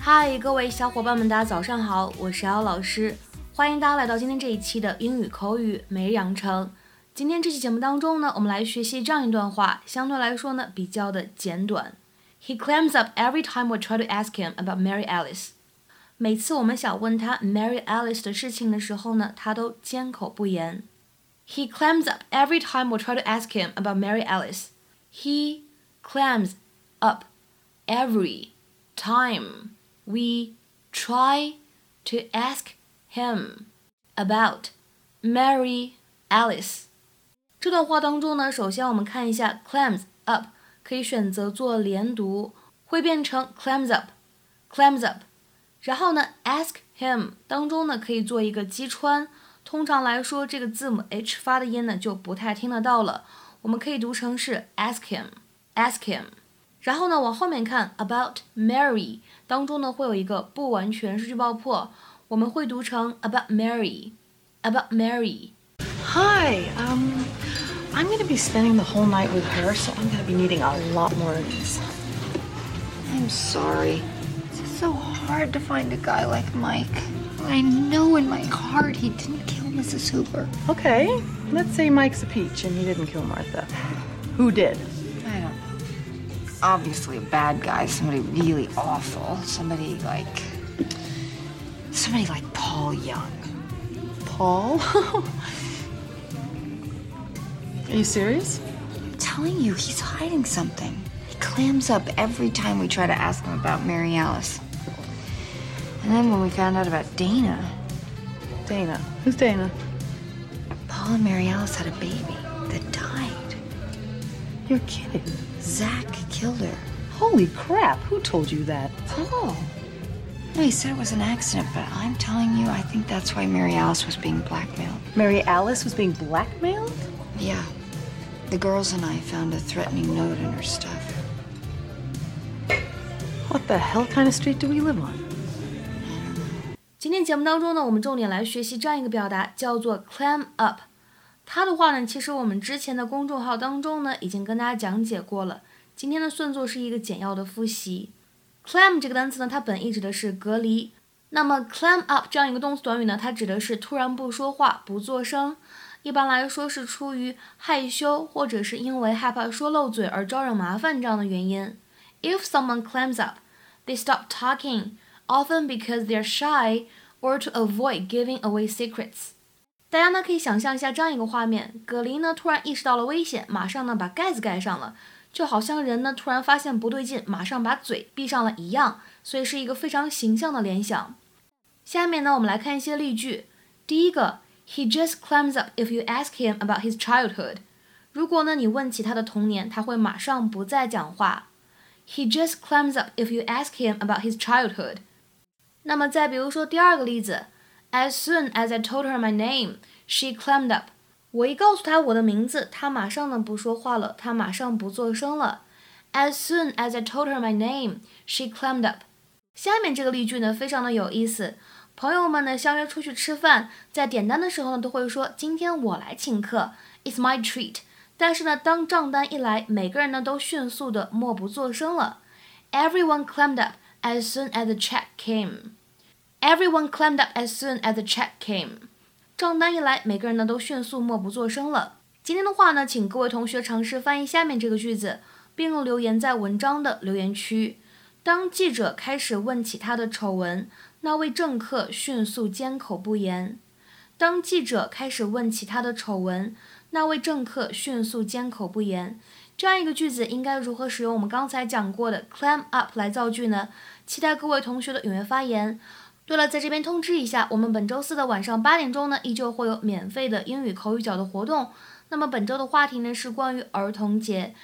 嗨，各位小伙伴们，大家早上好，我是姚老师，欢迎大家来到今天这一期的英语口语每日养成。今天这期节目当中呢，我们来学习这样一段话，相对来说呢比较的简短。He clams up every time we try to ask him about Mary Alice。每次我们想问他 Mary Alice 的事情的时候呢，他都缄口不言。He clams up every time we try to ask him about Mary Alice. He clams up every time we try to ask him about Mary Alice。这段话当中呢，首先我们看一下 clams up，可以选择做连读，会变成 clams up，clams up。然后呢，ask him 当中呢可以做一个击穿， 通常来说这个字母 h 发的音呢就不太听得到了，我们可以读成是 ask him，ask him。然后呢，往后面看，about Mary 当中呢会有一个不完全失去爆破，我们会读成 about Mary，about Mary。Hi, um, I'm going to be spending the whole night with her, so I'm going to be needing a lot more of these. I'm sorry. It's so hard to find a guy like Mike. I know in my heart he didn't kill Mrs. Hooper. Okay, let's say Mike's a peach and he didn't kill Martha. Who did? I don't know obviously a bad guy, somebody really awful, somebody like somebody like Paul Young. Paul? Are you serious? I'm telling you, he's hiding something. He clams up every time we try to ask him about Mary Alice. And then when we found out about Dana. Dana. Who's Dana? Paul and Mary Alice had a baby that died. You're kidding. Zach killed her. Holy crap, who told you that? Paul. No, he said it was an accident, but I'm telling you, I think that's why Mary Alice was being blackmailed. Mary Alice was being blackmailed? Yeah. The girls and I found a threatening note in her stuff. What the hell kind of street do we live on? 今天节目当中呢，我们重点来学习这样一个表达，叫做 clam up。它的话呢，其实我们之前的公众号当中呢，已经跟大家讲解过了。今天呢，算作是一个简要的复习。clam 这个单词呢，它本意指的是隔离。那么 clam up 这样一个动词短语呢，它指的是突然不说话、不作声。一般来说是出于害羞，或者是因为害怕说漏嘴而招惹麻烦这样的原因。If someone clams up, they stop talking, often because they're shy or to avoid giving away secrets. 大家呢可以想象一下这样一个画面：葛林呢突然意识到了危险，马上呢把盖子盖上了，就好像人呢突然发现不对劲，马上把嘴闭上了一样，所以是一个非常形象的联想。下面呢我们来看一些例句。第一个，He just clams up if you ask him about his childhood。如果呢你问起他的童年，他会马上不再讲话。He just clams up if you ask him about his childhood。 那么再比如说第二个例子。As soon as I told her my name, she climbed up. 我一告诉她我的名字，她马上呢不说话了，她马上不做声了。As soon as I told her my name, she climbed up. 下面这个例句呢非常的有意思。朋友们呢相约出去吃饭，在点单的时候呢都会说今天我来请客，It's my treat。但是呢当账单一来，每个人呢都迅速的默不作声了。Everyone climbed up as soon as the check came. Everyone clammed up as soon as the check came。账单一来，每个人呢都迅速默不作声了。今天的话呢，请各位同学尝试翻译下面这个句子，并留言在文章的留言区。当记者开始问起他的丑闻，那位政客迅速缄口不言。当记者开始问起他的丑闻，那位政客迅速缄口不言。这样一个句子应该如何使用我们刚才讲过的 climb up 来造句呢？期待各位同学的踊跃发言。对了，在这边通知一下，我们本周四的晚上八点钟呢，依旧会有免费的英语口语角的活动。那么本周的话题呢是关于儿童节，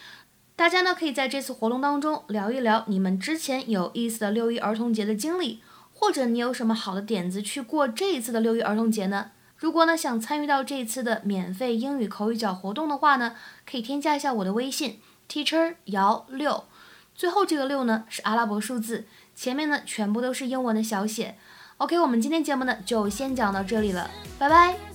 大家呢可以在这次活动当中聊一聊你们之前有意思的六一儿童节的经历，或者你有什么好的点子去过这一次的六一儿童节呢？如果呢想参与到这一次的免费英语口语角活动的话呢，可以添加一下我的微信 teacher 姚六，最后这个六呢是阿拉伯数字，前面呢全部都是英文的小写。OK，我们今天节目呢就先讲到这里了，拜拜。